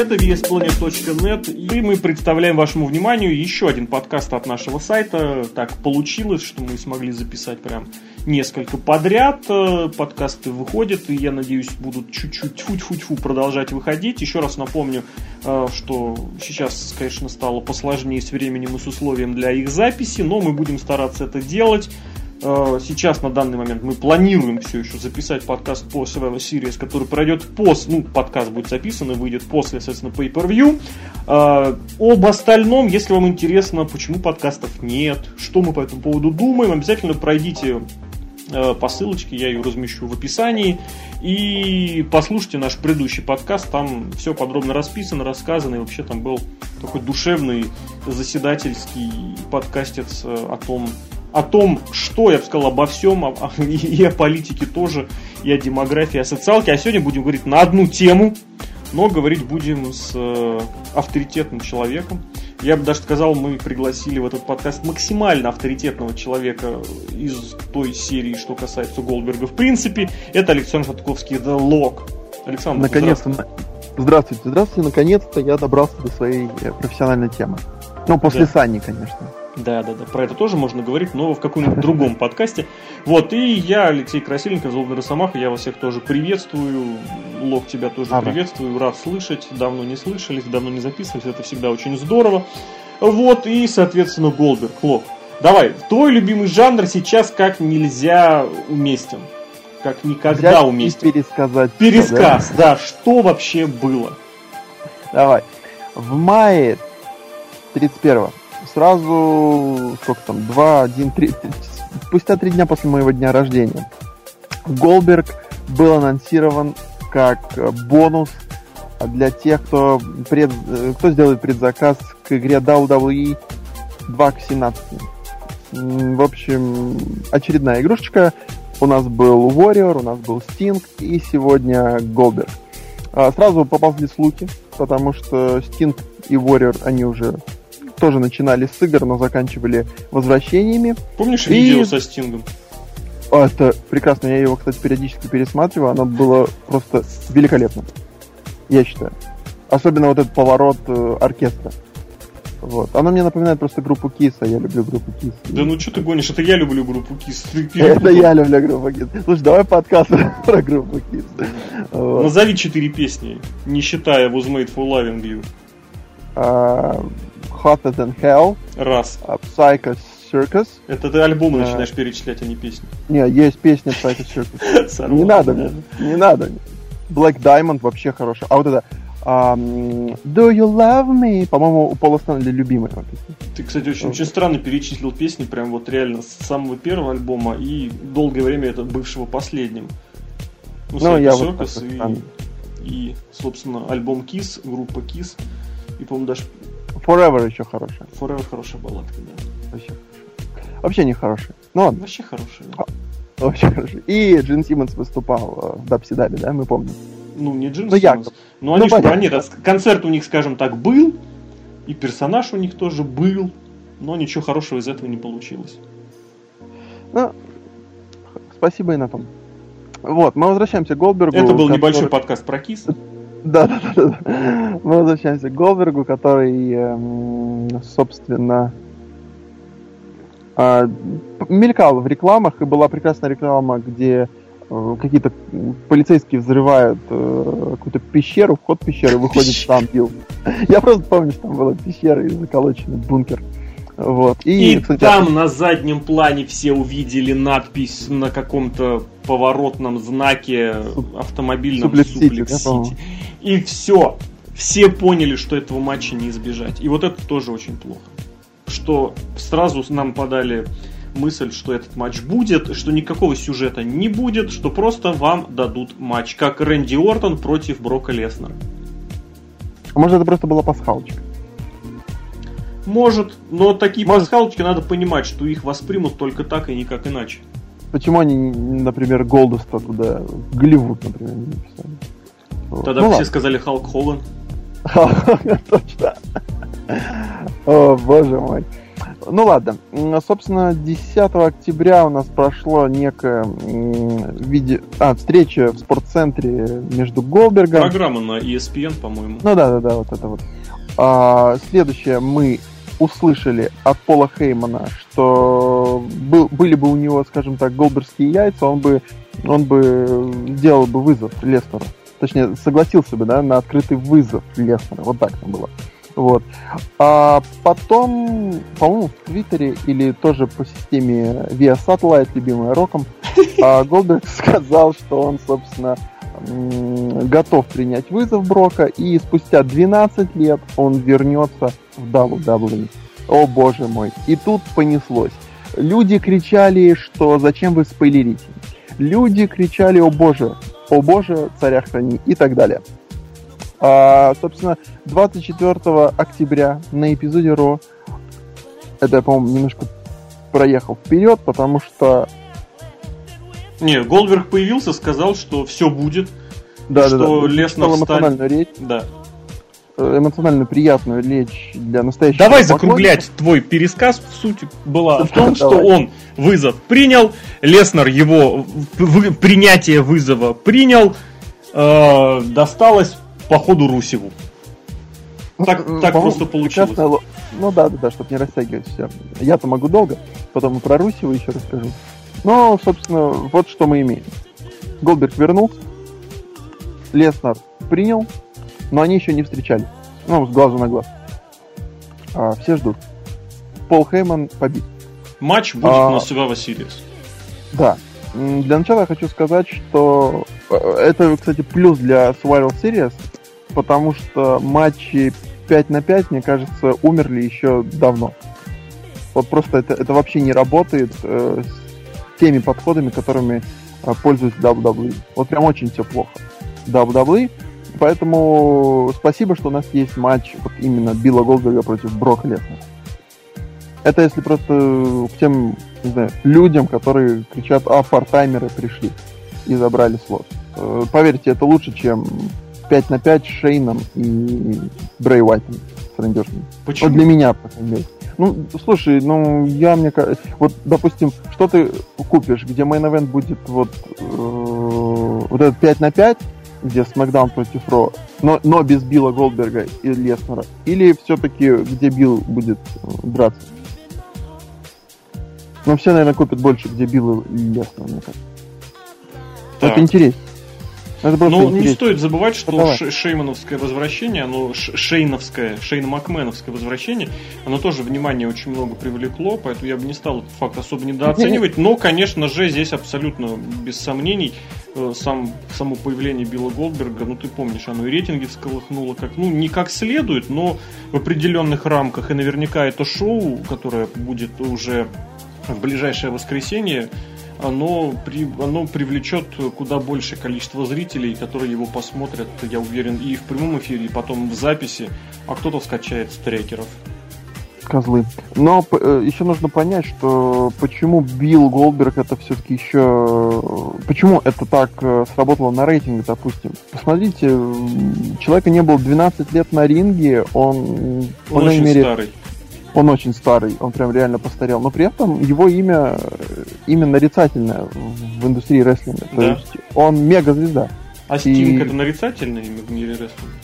Это VSPlanet.net, и мы представляем вашему вниманию еще один подкаст от нашего сайта. Так получилось, что мы смогли записать прям несколько подряд. Подкасты выходят, и я надеюсь, будут чуть-чуть тьфу-тьфу-тьфу продолжать выходить. Еще раз напомню, э, что сейчас, конечно, стало посложнее с временем и с условием для их записи, но мы будем стараться это делать. Э, сейчас на данный момент мы планируем все еще записать подкаст по Survivor Series, который пройдет после, ну, подкаст будет записан и выйдет после, соответственно, pay-per-view. Э, об остальном, если вам интересно, почему подкастов нет, что мы по этому поводу думаем, обязательно пройдите э, по ссылочке, я ее размещу в описании. И послушайте наш предыдущий подкаст, там все подробно расписано, рассказано, и вообще там был такой душевный заседательский подкастец о том, о том, что я бы сказал обо всем, и о политике тоже, и о демографии, о социалке. А сегодня будем говорить на одну тему, но говорить будем с э, авторитетным человеком. Я бы даже сказал, мы пригласили в этот подкаст максимально авторитетного человека из той серии, что касается Голдберга. В принципе, это Александр Шатковский, The Log. Александр, Наконец-то, здравствуйте. здравствуйте, здравствуйте, наконец-то я добрался до своей э, профессиональной темы. Ну, после да. Сани, конечно. Да, да, да. Про это тоже можно говорить, но в каком-нибудь другом подкасте. Вот, и я, Алексей Красильников, Золотый Росомаха, я вас всех тоже приветствую. Лок, тебя тоже ага. приветствую. Рад слышать. Давно не слышались, давно не записывались. Это всегда очень здорово. Вот, и, соответственно, Голдберг. Лок, давай, твой любимый жанр сейчас как нельзя уместен. Как никогда Взять уместен. пересказать. Пересказ, да? да. Что вообще было? Давай. В мае 31 сразу, сколько там, 2, 1, 3, спустя три дня после моего дня рождения, Голберг был анонсирован как бонус для тех, кто, пред, кто сделает предзаказ к игре WWE 2 к 17. В общем, очередная игрушечка. У нас был Warrior, у нас был Sting и сегодня Голберг. А, сразу поползли слухи, потому что Sting и Warrior, они уже тоже начинали с игр, но заканчивали возвращениями. Помнишь и... видео со Стингом? Это прекрасно, я его, кстати, периодически пересматриваю, оно было просто великолепно, я считаю. Особенно вот этот поворот э, оркестра. Вот. Оно мне напоминает просто группу KISS, а я люблю группу KISS. Да ну что ты гонишь, это я люблю группу KISS. Это я люблю группу KISS. Слушай, давай подкаст про группу KISS. Назови четыре песни, не считая Was Made for Loving You. А, Hotter Than Hell. Раз. А, Psycho Circus. Это ты альбомы а... начинаешь перечислять, а не песни. Не, есть песня Psycho Circus. Не надо, не надо. Black Diamond вообще хорошая. А вот это Um, Do You Love Me? По-моему, у Пола Стэнли любимая песня. Ты, кстати, очень, очень странно перечислил песни, прям вот реально с самого первого альбома и долгое время это бывшего последним. Ну, ну я вот и, и, собственно, альбом Kiss, группа Kiss. И, по-моему, даже Forever еще хорошая. Forever хорошая балладка, да. Вообще хорошая. Вообще не хорошая. Ну ладно. Вообще хорошая. Да. А, вообще хорошая. И Джин Симмонс выступал э, в Дабсидабе, да, мы помним. Ну, не Джин ну, Симмонс. Я... Ну, они, ну, что, они, концерт у них, скажем так, был, и персонаж у них тоже был, но ничего хорошего из этого не получилось. Ну, спасибо и на том. Вот, мы возвращаемся к Голдбергу. Это был который... небольшой подкаст про Кис. Да, да, да, да. Мы возвращаемся к Голбергу, который, эм, собственно, а, мелькал в рекламах, и была прекрасная реклама, где э, какие-то полицейские взрывают э, какую-то пещеру, вход в пещеру, выходит там Билл. Я просто помню, что там была пещера и заколоченный бункер. Вот. И, и кстати, там на заднем плане все увидели надпись на каком-то поворотном знаке автомобильном Суплекс Сити. И все. Все поняли, что этого матча не избежать. И вот это тоже очень плохо. Что сразу нам подали мысль, что этот матч будет, что никакого сюжета не будет, что просто вам дадут матч, как Рэнди Ортон против Брока Леснера. А может это просто была пасхалочка? Может, но такие Может... пасхалочки надо понимать, что их воспримут только так и никак иначе. Почему они, например, Голдуста туда, Голливуд, например, не написали? Тогда ну, все сказали Халк Хоган. Точно. О, боже мой. Ну ладно, собственно, 10 октября у нас прошло некое виде... а, встреча в спортцентре между Голбергом. Программа на ESPN, по-моему. Ну да, да, да, вот это вот. А, следующее мы услышали от Пола Хеймана, что был, были бы у него, скажем так, голберские яйца, он бы, он бы делал бы вызов Лестеру. Точнее, согласился бы, да, на открытый вызов Лестера. Вот так там было. Вот. А потом, по-моему, в Твиттере или тоже по системе Via Satellite, любимая Роком, а, Голдберг сказал, что он, собственно, готов принять вызов Брока, и спустя 12 лет он вернется в WWE. О боже мой. И тут понеслось. Люди кричали, что зачем вы спойлерите. Люди кричали, о боже, о боже, царя храни и так далее. А, собственно, 24 октября на эпизоде Ро, это я, по-моему, немножко проехал вперед, потому что... Не, Голдберг появился, сказал, что все будет, да, что да, да. Леснер эмоциональную речь. Да. Э, эмоционально приятную речь для настоящего Давай закруглять твой пересказ. Суть была в том, что он вызов принял, Леснер его принятие вызова принял, э, досталось по ходу Русеву. Так, так просто получилось. Часто, ну да, да, да, чтобы не растягивать все. Я-то могу долго, потом и про Русева еще расскажу. Но, собственно, вот что мы имеем. Голдберг вернулся, Леснар принял, но они еще не встречались. Ну, с глазу на глаз. А, все ждут. Пол Хейман побит. Матч будет а, на себя Василиус. Да. Для начала я хочу сказать, что э, это, кстати, плюс для Survival Series, потому что матчи 5 на 5, мне кажется, умерли еще давно. Вот просто это, это вообще не работает э, теми подходами, которыми э, пользуется WWE. Вот прям очень все плохо. WWE. Поэтому спасибо, что у нас есть матч вот именно Билла Голдберга против Брока Леснера. Это если просто к тем, не знаю, людям, которые кричат, а, фартаймеры пришли и забрали слот. Э, поверьте, это лучше, чем 5 на 5 с Шейном и Брей Уайтом с Рейнджерсом. Почему? Вот для меня, по крайней мере. Ну, слушай, ну, я мне кажется... Вот, допустим, что ты купишь, где мейн будет вот, э, вот этот 5 на 5, где Смакдаун против Ро, но, но без Билла Голдберга и Леснера, или все-таки где Билл будет э, драться? Ну, все, наверное, купят больше, где Билл и Леснер, мне кажется. Так. Это интересно. Это ну, интересно. не стоит забывать, что Давай. шеймановское возвращение, оно шейновское, шейно-макменовское возвращение, оно тоже внимание очень много привлекло, поэтому я бы не стал этот факт особо недооценивать. Но, конечно же, здесь абсолютно без сомнений э, сам, само появление Билла Голдберга, ну ты помнишь, оно и рейтинги всколыхнуло как, ну, не как следует, но в определенных рамках. И наверняка это шоу, которое будет уже в ближайшее воскресенье, оно, при, оно привлечет куда большее количество зрителей, которые его посмотрят, я уверен, и в прямом эфире, и потом в записи, а кто-то скачает с трекеров. Козлы. Но э, еще нужно понять, что почему Билл Голдберг это все-таки еще... Почему это так э, сработало на рейтинге, допустим. Посмотрите, человека не было 12 лет на ринге, он, он по крайней мере... старый он очень старый, он прям реально постарел, но при этом его имя имя нарицательное в индустрии рестлинга. То да. есть он мега звезда. А Стинг и... это нарицательное имя в мире рестлинга?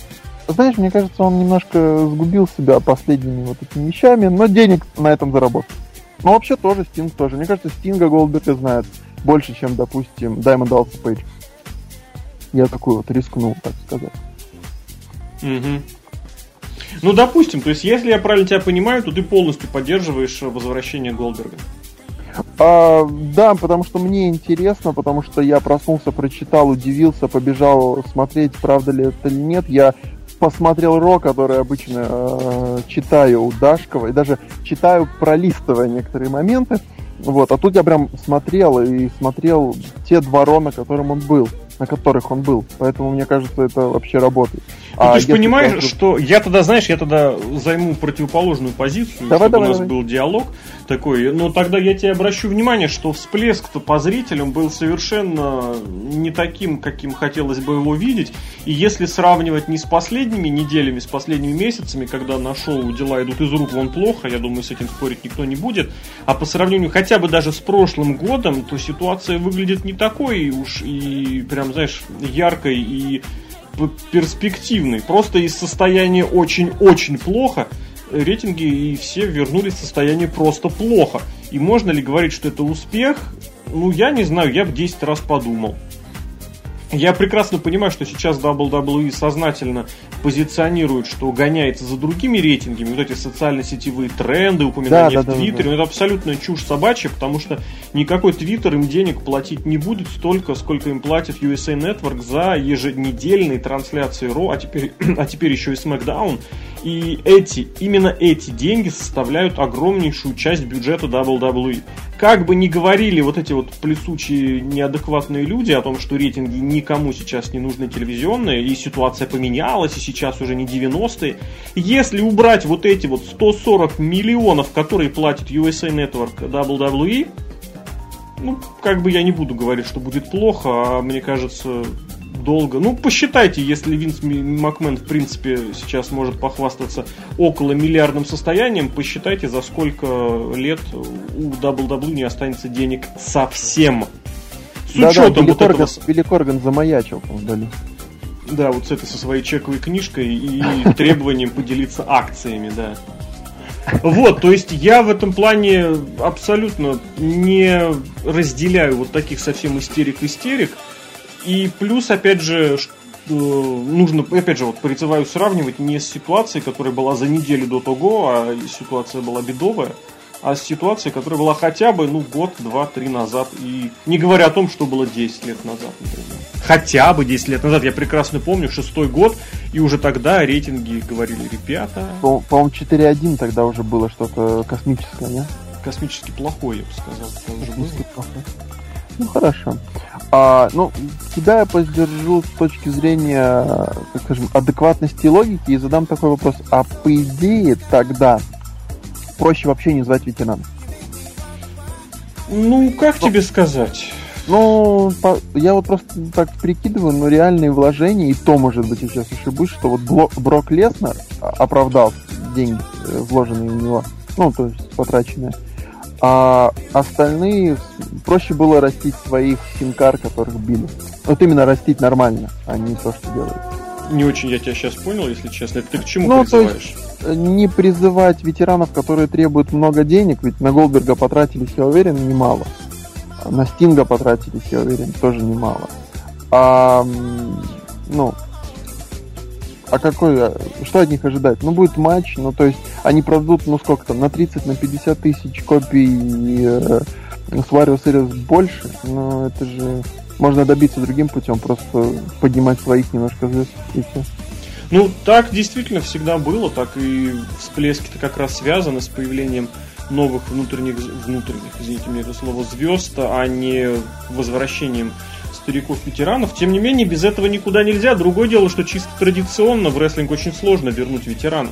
Знаешь, мне кажется, он немножко сгубил себя последними вот этими вещами, но денег на этом заработал. Но вообще тоже Стинг тоже. Мне кажется, Стинга Голдберга знает больше, чем, допустим, Даймонд Алса Пейдж. Я такую вот рискнул, так сказать. Угу. Ну, допустим, то есть, если я правильно тебя понимаю, то ты полностью поддерживаешь возвращение Голдберга. А, да, потому что мне интересно, потому что я проснулся, прочитал, удивился, побежал смотреть, правда ли это или нет. Я посмотрел Ро, который обычно э, читаю у Дашкова, и даже читаю, пролистывая некоторые моменты. Вот, а тут я прям смотрел и смотрел те два Ро, на котором он был на которых он был. Поэтому, мне кажется, это вообще работает. Ну, а ты же понимаешь, ты... что я тогда, знаешь, я тогда займу противоположную позицию, давай, чтобы давай, у нас давай. был диалог такой. Но тогда я тебе обращу внимание, что всплеск-то по зрителям был совершенно не таким, каким хотелось бы его видеть. И если сравнивать не с последними неделями, с последними месяцами, когда на шоу дела идут из рук вон плохо, я думаю, с этим спорить никто не будет, а по сравнению хотя бы даже с прошлым годом, то ситуация выглядит не такой уж и прям, знаешь, яркой и перспективный. Просто из состояния очень-очень плохо рейтинги и все вернулись в состояние просто плохо. И можно ли говорить, что это успех? Ну, я не знаю, я бы 10 раз подумал. Я прекрасно понимаю, что сейчас WWE сознательно позиционирует, что гоняется за другими рейтингами, вот эти социально-сетевые тренды, упоминания да, да, в Твиттере, да, да. это абсолютная чушь собачья, потому что никакой Твиттер им денег платить не будет столько, сколько им платит USA Network за еженедельные трансляции Ро, а теперь, а теперь еще и SmackDown. И эти, именно эти деньги составляют огромнейшую часть бюджета WWE. Как бы ни говорили вот эти вот плесучие неадекватные люди о том, что рейтинги никому сейчас не нужны телевизионные, и ситуация поменялась, и сейчас уже не 90-е, если убрать вот эти вот 140 миллионов, которые платит USA Network WWE, ну, как бы я не буду говорить, что будет плохо, а мне кажется, долго. Ну, посчитайте, если Винс Макмен, в принципе, сейчас может похвастаться около миллиардным состоянием, посчитайте, за сколько лет у WWE не останется денег совсем. С да, учетом да, Билли, вот Корган, этого... Билли Корган замаячил вдали. Да, вот с этой со своей чековой книжкой и требованием поделиться акциями, да. Вот, то есть я в этом плане абсолютно не разделяю вот таких совсем истерик-истерик. И плюс, опять же, э, нужно, опять же, вот призываю сравнивать не с ситуацией, которая была за неделю до того, а ситуация была бедовая, а с ситуацией, которая была хотя бы, ну, год, два, три назад. И не говоря о том, что было 10 лет назад, например. Хотя бы 10 лет назад. Я прекрасно помню, шестой год, и уже тогда рейтинги говорили, ребята... По-моему, 4.1 тогда уже было что-то космическое, не? Космически плохое, я бы сказал. Космически плохое. Ну хорошо. А, ну, тебя я поддержу с точки зрения, так скажем, адекватности и логики и задам такой вопрос. А по идее тогда проще вообще не звать ветеран? Ну, как ну, тебе сказать? Ну, по, я вот просто так прикидываю, но реальные вложения, и то, может быть, я сейчас ошибусь, что вот Бло, Брок Леснер оправдал деньги, э, вложенные в него, ну, то есть потраченные, а остальные проще было растить своих симкар, которых били. Вот именно растить нормально, а не то, что делают. Не очень я тебя сейчас понял, если честно. Ты к чему ну, призываешь? То есть, э, не призывать ветеранов, которые требуют много денег, ведь на Голдберга потратились, я уверен, немало. На Стинга потратились, я уверен, тоже немало. А, ну, а какой, а, что от них ожидать? Ну, будет матч, ну, то есть, они продадут, ну, сколько там, на 30, на 50 тысяч копий э, с Wario Series больше, но это же можно добиться другим путем, просто поднимать своих немножко звезд и все. Ну, так действительно всегда было, так и всплески-то как раз связаны с появлением новых внутренних, внутренних, извините мне это слово, звезд, а не возвращением стариков-ветеранов. Тем не менее, без этого никуда нельзя. Другое дело, что чисто традиционно в рестлинг очень сложно вернуть ветерана.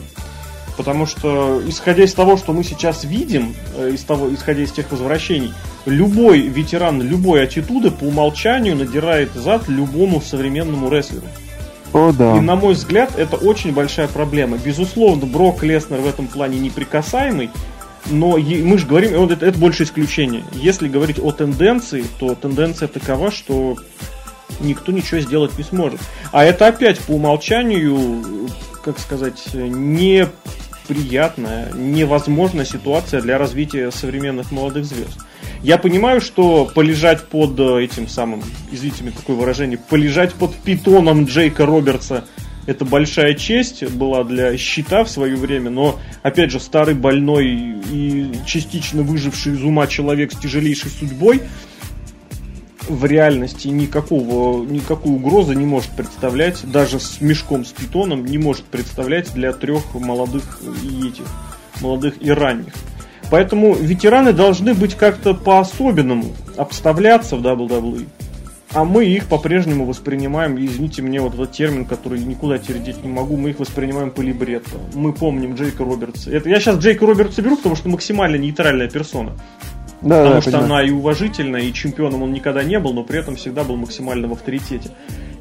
Потому что, исходя из того, что мы сейчас видим, э, из того, исходя из тех возвращений, любой ветеран любой аттитуды по умолчанию надирает зад любому современному рестлеру. О, да. И на мой взгляд, это очень большая проблема. Безусловно, Брок Леснер в этом плане неприкасаемый, но мы же говорим, вот это, это больше исключение. Если говорить о тенденции, то тенденция такова, что никто ничего сделать не сможет. А это опять по умолчанию, как сказать, неприятная, невозможная ситуация для развития современных молодых звезд. Я понимаю, что полежать под этим самым, извините мне такое выражение, полежать под питоном Джейка Робертса – это большая честь была для щита в свое время, но, опять же, старый, больной и частично выживший из ума человек с тяжелейшей судьбой в реальности никакого, никакой угрозы не может представлять, даже с мешком с питоном не может представлять для трех молодых и этих, молодых и ранних. Поэтому ветераны должны быть как-то по-особенному обставляться в WWE. А мы их по-прежнему воспринимаем, извините мне, вот этот термин, который никуда терять не могу, мы их воспринимаем по либретто. Мы помним Джейка Робертса. Это, я сейчас Джейка Робертса беру, потому что максимально нейтральная персона. Да, потому да, что понимаю. она и уважительная, и чемпионом он никогда не был, но при этом всегда был максимально в авторитете.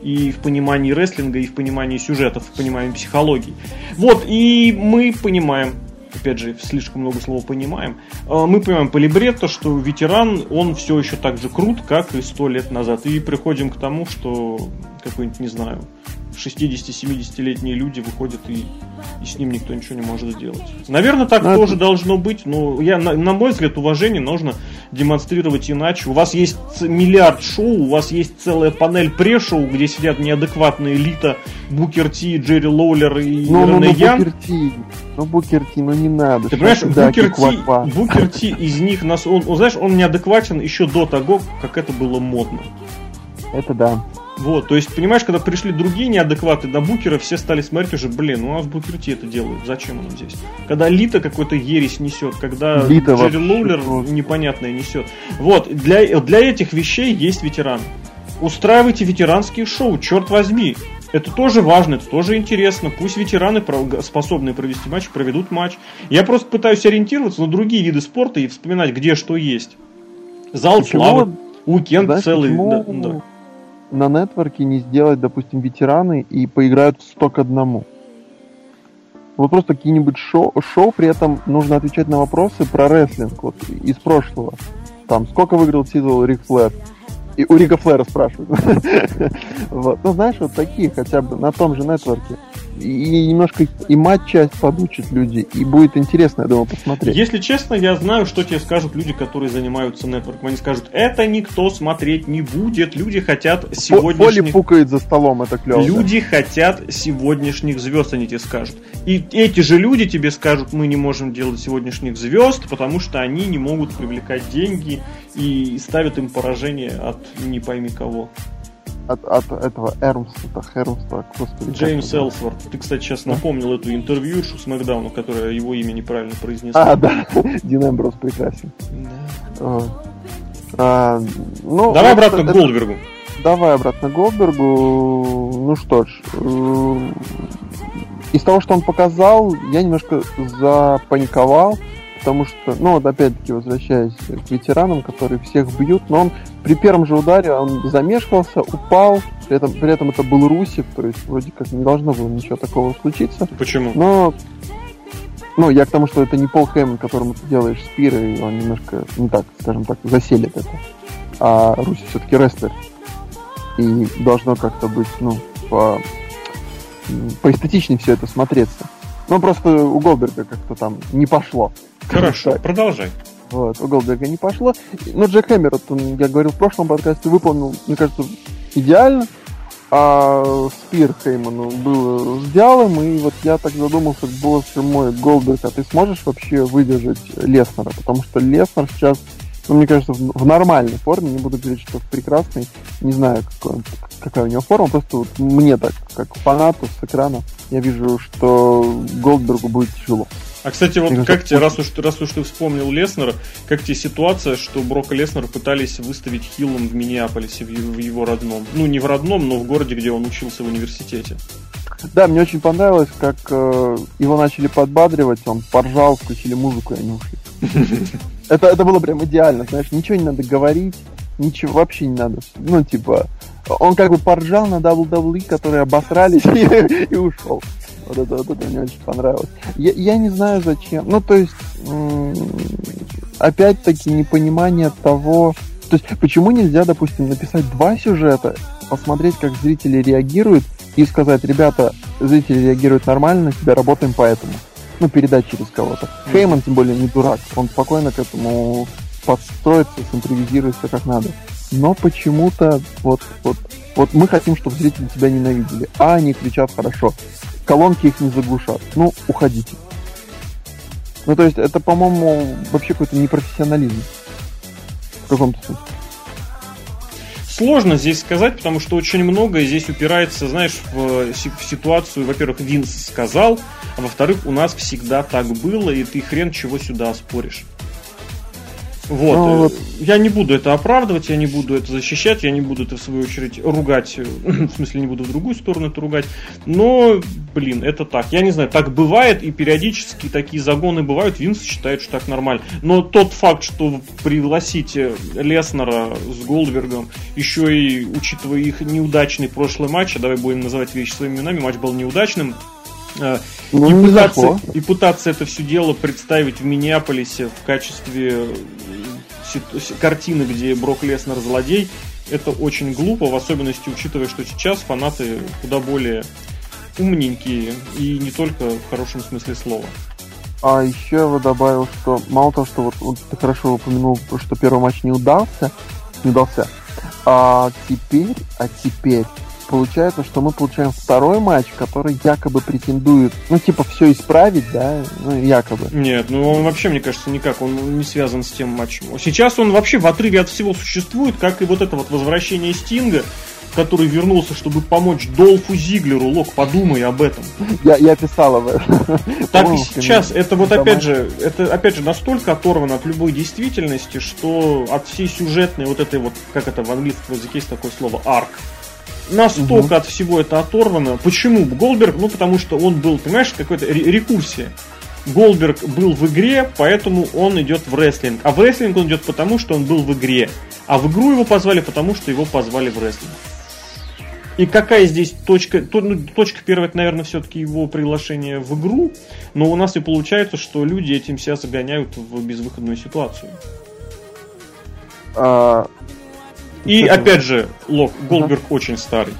И в понимании рестлинга, и в понимании сюжетов, в понимании психологии. Вот, и мы понимаем, опять же, слишком много слова понимаем, а, мы понимаем по либретто, что ветеран, он все еще так же крут, как и сто лет назад. И приходим к тому, что какой-нибудь, не знаю, 60-70-летние люди выходят и, и с ним никто ничего не может сделать. Наверное, так ну, тоже должно быть, но я, на, на мой взгляд, уважение нужно демонстрировать иначе. У вас есть миллиард шоу, у вас есть целая панель пре-шоу, где сидят неадекватные элита Букер Ти, Джерри Лоулер и ну, ну, ну, Ян. Букер Ти, ну Букер Ти, ну не надо. Ты понимаешь, Букер Ти, Букер Ти из них нас, он, он, знаешь, он неадекватен еще до того, как это было модно. Это да. Вот, то есть, понимаешь, когда пришли другие неадекваты до Букера, все стали смотреть уже, блин, ну а в Букер Ти это делают, зачем он здесь? Когда Лита какой-то ересь несет, когда Лита Джерри Лоулер непонятное несет. Вот, для, для этих вещей есть ветераны. Устраивайте ветеранские шоу, черт возьми. Это тоже важно, это тоже интересно. Пусть ветераны, способные провести матч, проведут матч. Я просто пытаюсь ориентироваться на другие виды спорта и вспоминать, где что есть. Зал почему? славы, уикенд Знаешь, целый. Почему? Да, да на нетворке не сделать, допустим, ветераны и поиграют в 100 к одному. Вот просто какие-нибудь шоу, шоу, при этом нужно отвечать на вопросы про рестлинг вот, из прошлого. Там, сколько выиграл титул Рик Флэр? И у Рика Флэра спрашивают. вот. Ну, знаешь, вот такие хотя бы на том же нетворке и немножко и матч-часть подучат люди, и будет интересно, я думаю, посмотреть. Если честно, я знаю, что тебе скажут люди, которые занимаются нетворком. Они скажут, это никто смотреть не будет, люди хотят сегодняшних... Поли пукает за столом, это клево. Люди да. хотят сегодняшних звезд, они тебе скажут. И эти же люди тебе скажут, мы не можем делать сегодняшних звезд, потому что они не могут привлекать деньги и ставят им поражение от не пойми кого от, от этого Эрмста, Хермста, господи. Джеймс Элсворт. Ты, кстати, сейчас напомнил эту интервьюшу с Макдауна, которая его имя неправильно произнесла. А, да. Дин Эмброс прекрасен. Да. А, ну, Давай обратно это, к Голдбергу. Давай обратно к Голдбергу. Ну что ж, э, из того, что он показал, я немножко запаниковал потому что, ну вот опять-таки возвращаясь к ветеранам, которые всех бьют, но он при первом же ударе он замешкался, упал, при этом, при этом это был Русик, то есть вроде как не должно было ничего такого случиться. Почему? Но ну, я к тому, что это не Пол Хейман, которому ты делаешь спир, и он немножко, не так, скажем так, заселит это. А Руси все-таки рестлер. И должно как-то быть, ну, по, по эстетичнее все это смотреться. Ну, просто у Голдберга как-то там не пошло. Хорошо, продолжай. Вот, у Голдберга не пошло. Но Джек Хэммер, он, я говорил в прошлом подкасте, выполнил, мне кажется, идеально. А Спир Хейману был с идеалом, и вот я так задумался, боже мой, Голдберг, а ты сможешь вообще выдержать Леснера? Потому что Леснер сейчас ну, мне кажется, в, нормальной форме, не буду говорить, что в прекрасной, не знаю, какой, какая у него форма, просто вот мне так, как фанату с экрана, я вижу, что Голдбергу будет тяжело. А, кстати, вот как, как тебе, раз уж, раз уж ты вспомнил Леснера, как тебе ситуация, что Брока Леснера пытались выставить хилом в Миннеаполисе, в его, в его родном? Ну, не в родном, но в городе, где он учился в университете. Да, мне очень понравилось, как э, его начали подбадривать, он поржал, включили музыку, и они ушли. Это, это было прям идеально, знаешь, ничего не надо говорить, ничего вообще не надо. Ну, типа, он как бы поржал на WWE, которые обосрались и, и ушел. Вот это, вот это мне очень понравилось. Я, я не знаю зачем. Ну, то есть, опять-таки, непонимание того... То есть, почему нельзя, допустим, написать два сюжета, посмотреть, как зрители реагируют, и сказать, ребята, зрители реагируют нормально, на тебя работаем поэтому ну, передать через кого-то. Хейман, тем более, не дурак. Он спокойно к этому подстроится, симпровизируется как надо. Но почему-то вот, вот, вот мы хотим, чтобы зрители тебя ненавидели. А они кричат хорошо. Колонки их не заглушат. Ну, уходите. Ну, то есть, это, по-моему, вообще какой-то непрофессионализм. В каком-то смысле. Сложно здесь сказать, потому что очень многое здесь упирается, знаешь, в, в ситуацию. Во-первых, Винс сказал, а во-вторых, у нас всегда так было, и ты хрен чего сюда споришь. Вот. Ну, вот. Я не буду это оправдывать, я не буду это защищать, я не буду это в свою очередь ругать, в смысле не буду в другую сторону это ругать, но, блин, это так. Я не знаю, так бывает, и периодически такие загоны бывают, Винс считает, что так нормально. Но тот факт, что пригласить Леснера с Голдбергом, еще и учитывая их неудачный прошлый матч, а давай будем называть вещи своими именами, матч был неудачным, э, ну, и, пытаться, и пытаться это все дело представить в Миннеаполисе в качестве картины, где Брок Леснер злодей, это очень глупо, в особенности учитывая, что сейчас фанаты куда более умненькие и не только в хорошем смысле слова. А еще я бы добавил, что мало того, что вот, вот ты хорошо упомянул, что первый матч не удался, не удался, а теперь, а теперь получается, что мы получаем второй матч, который якобы претендует, ну, типа, все исправить, да, ну, якобы. Нет, ну, он вообще, мне кажется, никак, он не связан с тем матчем. Сейчас он вообще в отрыве от всего существует, как и вот это вот возвращение Стинга, который вернулся, чтобы помочь Долфу Зиглеру. Лок, подумай об этом. Я, я писал об этом. Так и сейчас. Это вот опять же, это опять же настолько оторвано от любой действительности, что от всей сюжетной вот этой вот, как это в английском языке есть такое слово, арк настолько угу. от всего это оторвано. Почему? Голдберг, ну потому что он был, понимаешь, какой-то рекурсия. Голдберг был в игре, поэтому он идет в рестлинг. А в рестлинг он идет потому, что он был в игре. А в игру его позвали, потому что его позвали в рестлинг. И какая здесь точка? То, ну, точка первая, это, наверное, все-таки его приглашение в игру. Но у нас и получается, что люди этим себя загоняют в безвыходную ситуацию. А, и Кстати, опять же, Лок, Голдберг ага. очень старый.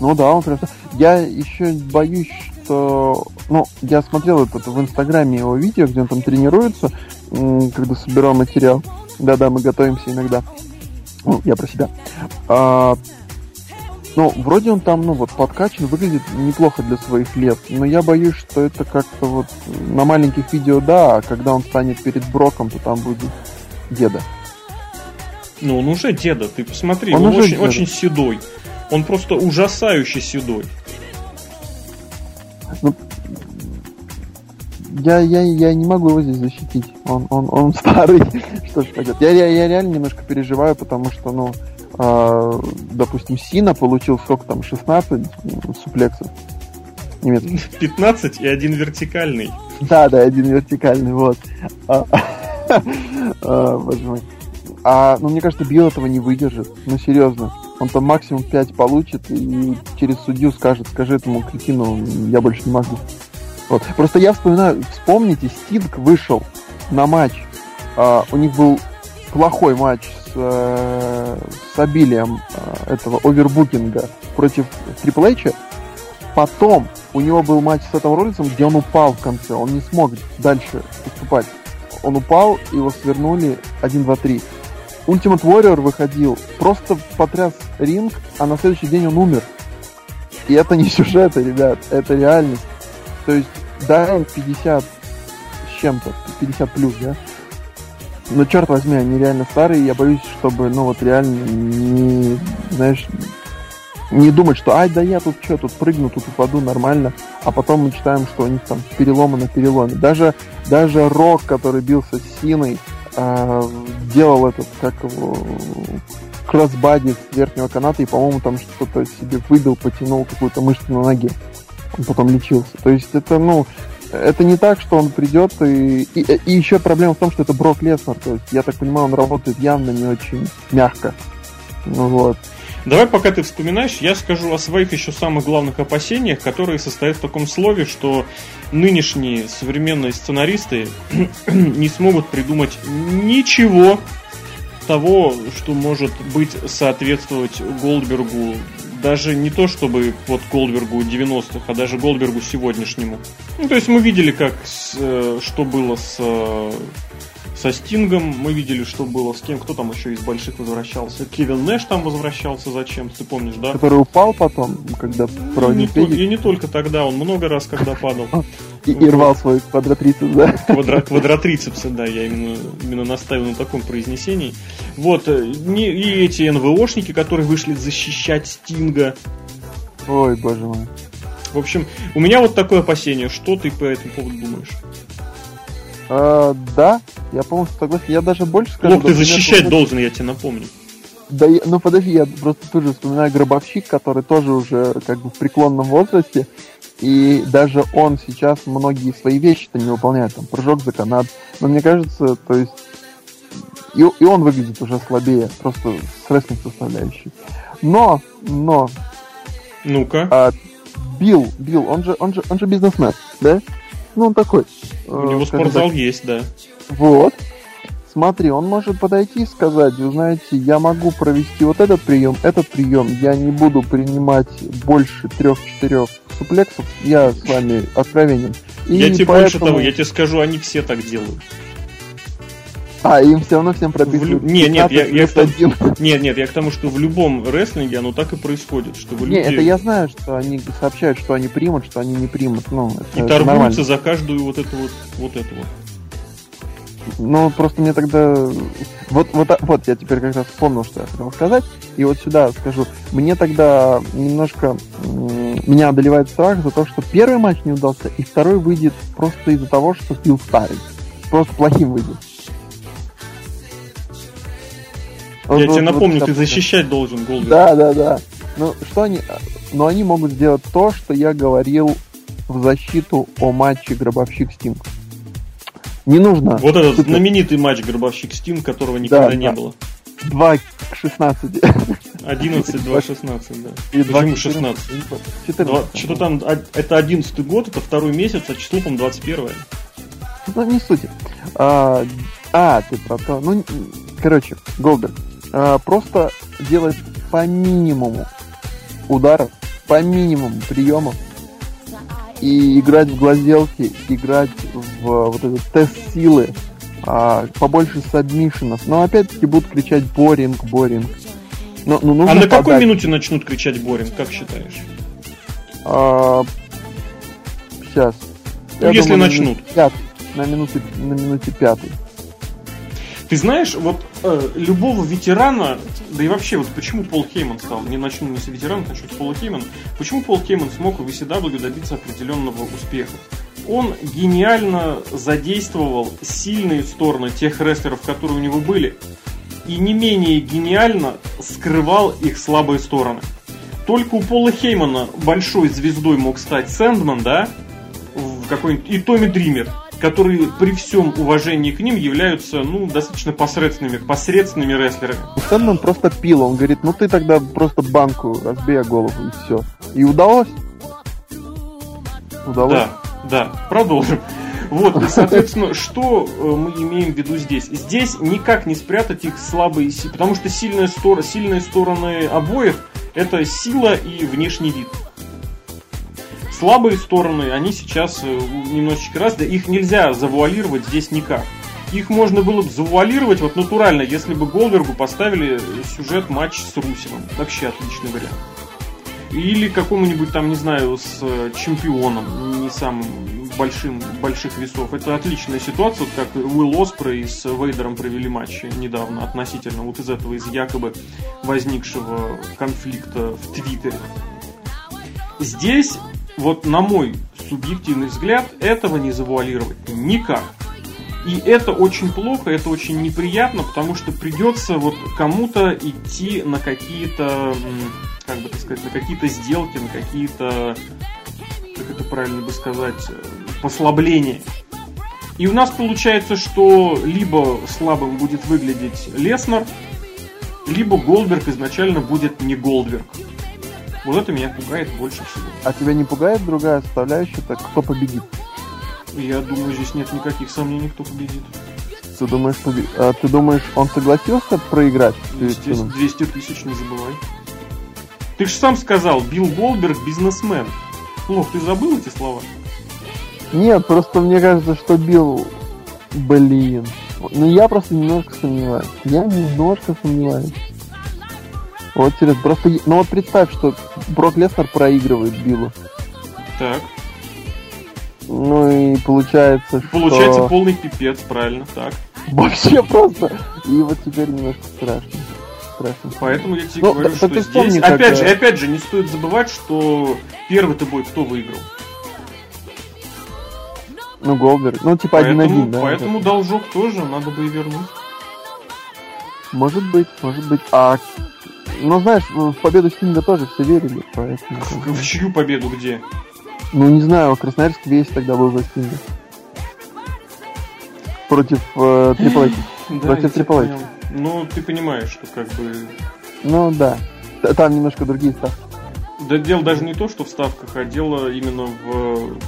Ну да, он прям... Я еще боюсь, что... Ну, я смотрел это в Инстаграме его видео, где он там тренируется, когда собирал материал. Да-да, мы готовимся иногда. Ну, я про себя. А, ну, вроде он там, ну, вот, подкачан, выглядит неплохо для своих лет. Но я боюсь, что это как-то вот на маленьких видео, да, а когда он станет перед Броком, то там будет деда. Ну, он уже деда, ты посмотри, он, он очень, очень седой. Он просто ужасающе седой. Ну, я, я, я не могу его здесь защитить. Он, он, он старый. что ж пойдет. Я, я, я реально немножко переживаю, потому что, ну, э, допустим, Сина получил сколько там, 16 суплексов. Немецких. 15 и один вертикальный. Да, да, один вертикальный, вот. А, а, боже мой. А, ну, мне кажется, Билл этого не выдержит. Ну, серьезно. Он там максимум 5 получит и через судью скажет, скажи этому кретину, я больше не могу. Вот. Просто я вспоминаю, вспомните, Стинг вышел на матч. А, у них был плохой матч с, э, с обилием э, этого овербукинга против Эйча. Потом у него был матч с этим Роллинсом, где он упал в конце. Он не смог дальше уступать. Он упал, его свернули 1-2-3. Ultimate Warrior выходил, просто потряс ринг, а на следующий день он умер. И это не сюжеты, ребят, это реальность. То есть, да, 50 с чем-то, 50 плюс, да? Но черт возьми, они реально старые, я боюсь, чтобы, ну вот реально не, знаешь, не думать, что ай, да я тут что, тут прыгну, тут упаду нормально, а потом мы читаем, что у них там переломы на переломе. Даже, даже Рок, который бился с Синой, э, делал этот, как его, кроссбади с верхнего каната и, по-моему, там что-то себе выбил, потянул какую-то мышцу на ноге. Он потом лечился. То есть это, ну, это не так, что он придет и, и, и еще проблема в том, что это Брок Леснер. То есть, я так понимаю, он работает явно не очень мягко. Ну вот. Давай, пока ты вспоминаешь, я скажу о своих еще самых главных опасениях, которые состоят в таком слове, что нынешние современные сценаристы не смогут придумать ничего того, что может быть соответствовать Голдбергу даже не то чтобы вот Голдбергу 90-х, а даже Голдбергу сегодняшнему. Ну, то есть мы видели, как с, э, что было с э, со Стингом мы видели, что было с кем, кто там еще из больших возвращался. Кевин Нэш там возвращался зачем, ты помнишь, да? Который упал потом, когда про не, то, И не только тогда, он много раз когда падал. И, и рвал свой квадротрицепс, да? Квадро, квадротрицепсы, да, я именно, именно настаиваю на таком произнесении. Вот, э, не, и эти НВОшники, которые вышли защищать Стинга. Ой, боже мой. В общем, у меня вот такое опасение. Что ты по этому поводу думаешь? А, да, я полностью согласен. Я даже больше скажу. Лок, ты защищать вот... должен, я тебе напомню. Да, я, ну подожди, я просто тоже вспоминаю Гробовщик, который тоже уже как бы в преклонном возрасте, и даже он сейчас многие свои вещи-то не выполняет, там, прыжок за канат. Но мне кажется, то есть и, и он выглядит уже слабее, просто с рестлинг составляющей. Но, но... Ну-ка. А, Билл, Билл, он же, он же, он же бизнесмен, да? Ну, он такой. У него спортзал так. есть, да. Вот. Смотри, он может подойти и сказать, вы знаете, я могу провести вот этот прием, этот прием, я не буду принимать больше трех-четырех суплексов, я с вами откровенен. И я тебе поэтому... больше того, я тебе скажу, они все так делают. А, им все равно всем прописывают. В... Не, нет, я, я тому... нет, нет, я к тому, что в любом рестлинге оно так и происходит, что люди... Не, это я знаю, что они сообщают, что они примут, что они не примут. Ну, это, и торгуются нормально. за каждую вот эту вот, вот эту вот. Ну, просто мне тогда... Вот, вот, вот, я теперь как раз вспомнил, что я хотел сказать. И вот сюда скажу. Мне тогда немножко... Меня одолевает страх за то, что первый матч не удался, и второй выйдет просто из-за того, что Стил старый. Просто плохим выйдет. Я вот, тебе напомню, вот, ты защищать должен Голден. Да, да, да. Ну, что они... Но они могут сделать то, что я говорил в защиту о матче Гробовщик Стинг. Не нужно. Вот этот супер... знаменитый матч Гробовщик Стинг, которого никогда да, не да. было. 2 к 16. 11, 2, 16, да. И Почему 16? 14. Что-то там, а, это 11 год, это второй месяц, а число, по 21 Ну, не суть. А, а, ты про то. Ну, короче, Голдер, а, просто делать по минимуму ударов, по минимуму приемов и играть в глазелки, играть в вот этот тест силы, а, побольше сабмишенов. Но опять-таки будут кричать боринг, боринг. Но, ну, нужно а на подать. какой минуте начнут кричать боринг, как считаешь? А, сейчас. Ну, Я если думаю, начнут. На минуте, на минуте пятой. Ты знаешь, вот э, любого ветерана, да и вообще, вот почему Пол Хейман стал, не начну не с ветерана, начну с Пола Хеймана, почему Пол Хейман смог в ECW добиться определенного успеха? Он гениально задействовал сильные стороны тех рестлеров, которые у него были, и не менее гениально скрывал их слабые стороны. Только у Пола Хеймана большой звездой мог стать Сэндман, да, в какой-нибудь и Томми Дример, которые при всем уважении к ним являются, ну, достаточно посредственными, посредственными рестлерами. Сэндман просто пил, он говорит, ну ты тогда просто банку разбей голову и все. И удалось? Удалось? Да, да, продолжим. Вот, и, соответственно, что э, мы имеем в виду здесь? Здесь никак не спрятать их слабые силы, потому что сильные, стор- сильные стороны обоих – это сила и внешний вид. Слабые стороны, они сейчас э, немножечко раз, да их нельзя завуалировать здесь никак. Их можно было бы завуалировать вот натурально, если бы Голдбергу поставили сюжет матч с Русином. Вообще отличный вариант. Или какому-нибудь там, не знаю, с э, чемпионом, не самым большим, больших весов. Это отличная ситуация, вот как Уилл Оспрей с Вейдером провели матч недавно относительно вот из этого, из якобы возникшего конфликта в Твиттере. Здесь вот на мой субъективный взгляд, этого не завуалировать никак. И это очень плохо, это очень неприятно, потому что придется вот кому-то идти на какие-то, как бы так сказать, на какие-то сделки, на какие-то, как это правильно бы сказать, послабления. И у нас получается, что либо слабым будет выглядеть Леснер, либо Голдберг изначально будет не Голдберг. Вот это меня пугает больше всего. А тебя не пугает другая составляющая, так кто победит? Я думаю, здесь нет никаких сомнений, кто победит. Ты думаешь, поби... а, ты думаешь, он согласился проиграть? Здесь 200 тысяч, не забывай. Ты же сам сказал, Билл Голдберг бизнесмен. Плох, ты забыл эти слова? Нет, просто мне кажется, что Билл... Блин. Ну я просто немножко сомневаюсь. Я немножко сомневаюсь. Вот серьезно, просто... Ну вот представь, что Брок Леснер проигрывает Биллу. Так. Ну и получается, Получается что... полный пипец, правильно, так. Вообще просто. И вот теперь немножко страшно. Страшно. Поэтому я тебе ну, говорю, что здесь... Помни, опять же, опять же, не стоит забывать, что первый-то бой кто выиграл? Ну, Голдберг. Ну, типа Поэтому, 1-1, да. поэтому должок тоже надо бы и вернуть. Может быть, может быть. А, ну, знаешь, в победу Стинга тоже все верили, поэтому... В, в чью победу где? Ну, не знаю, Красноярск весь тогда был за Стинга. Против э, Трипл Эйч. Да, Против понял. Ну, ты понимаешь, что как бы... Ну, да. Там немножко другие ставки. Да дело даже не то, что в ставках, а дело именно в,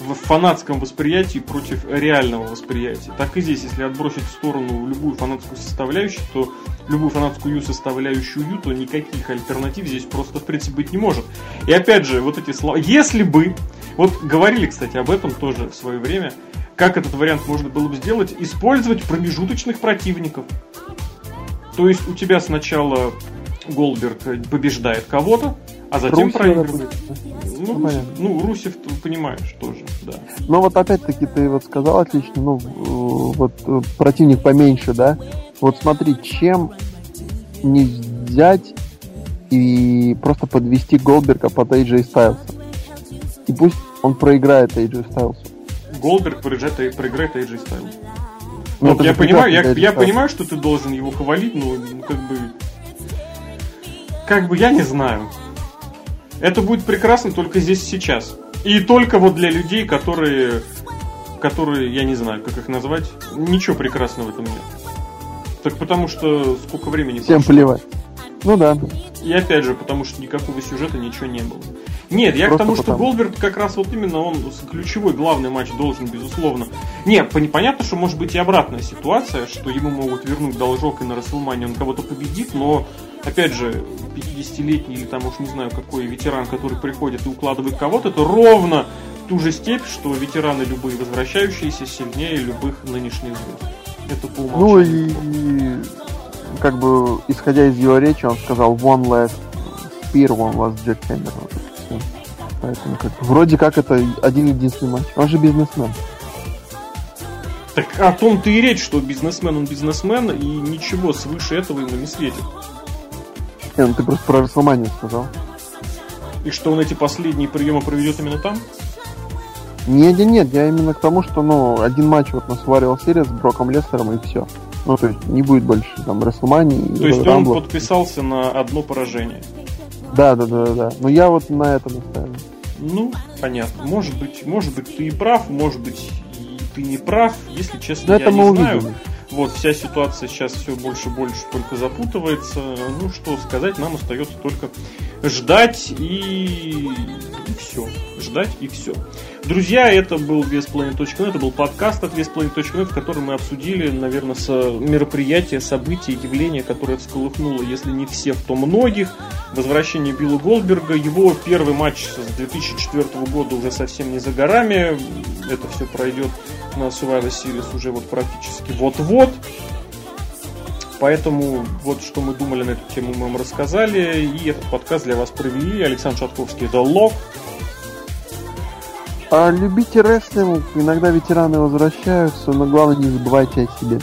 в фанатском восприятии против реального восприятия. Так и здесь, если отбросить в сторону любую фанатскую составляющую, то любую фанатскую составляющую, то никаких альтернатив здесь просто в принципе быть не может. И опять же, вот эти слова. Если бы, вот говорили, кстати, об этом тоже в свое время, как этот вариант можно было бы сделать, использовать промежуточных противников. То есть у тебя сначала Голдберг побеждает кого-то, а затем Русев, проигрывает. Ну, Ну, ну, Русев, понимаешь, тоже, да. Но вот опять-таки ты вот сказал отлично, ну, э, вот э, противник поменьше, да? Вот смотри, чем не взять и просто подвести Голдберга под AJ Styles. И пусть он проиграет AJ Styles. Голдберг проиграет, проиграет AJ Styles. Ну, Ну, я понимаю, я, я понимаю, что ты должен его хвалить, но ну, как бы... Как бы я не знаю. Это будет прекрасно только здесь сейчас. И только вот для людей, которые... Которые, я не знаю, как их назвать. Ничего прекрасного в этом нет. Так потому что сколько времени Всем прошло. плевать. Ну да. И опять же, потому что никакого сюжета ничего не было. Нет, я Просто к тому, что потому. Голдберг как раз вот именно он ключевой главный матч должен, безусловно. Пон- понятно, что может быть и обратная ситуация, что ему могут вернуть должок и на Расселмане он кого-то победит, но опять же, 50-летний или там уж не знаю какой ветеран, который приходит и укладывает кого-то, это ровно ту же степь, что ветераны любые возвращающиеся сильнее любых нынешних звезд. Это по Ну и, и как бы исходя из его речи, он сказал one last spear, one last это всё. Поэтому как вроде как это один единственный матч. Он же бизнесмен. Так о том-то и речь, что бизнесмен он бизнесмен, и ничего свыше этого ему не светит. Не, ну ты просто про Расселманию сказал. И что он эти последние приемы проведет именно там? Нет, нет, нет, я именно к тому, что ну один матч вот на Survivor Series с Броком Лестером и все. Ну, то есть не будет больше там Расселмании. То есть он подписался на одно поражение. Да, да, да, да, да. Но я вот на это настаиваю. Ну, понятно. Может быть, может быть, ты и прав, может быть, и ты не прав. Если честно, Но я это не мы знаю. увидим. Вот вся ситуация сейчас все больше и больше только запутывается. Ну что сказать, нам остается только ждать и, все. Ждать и все. Друзья, это был VSPlanet.net, это был подкаст от VSPlanet.net, в котором мы обсудили, наверное, со мероприятия, события, явления, которое всколыхнуло, если не всех, то многих. Возвращение Билла Голдберга, его первый матч с 2004 года уже совсем не за горами. Это все пройдет на Survivor Series уже вот практически вот-вот. Поэтому вот что мы думали на эту тему, мы вам рассказали. И этот подкаст для вас провели Александр Шатковский, The Lock. А любите рестлинг, иногда ветераны возвращаются, но главное не забывайте о себе.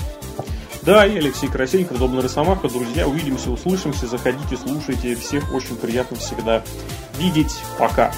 Да, и Алексей Красильников, Добрый Росомаха. Друзья, увидимся, услышимся, заходите, слушайте. Всех очень приятно всегда видеть. Пока.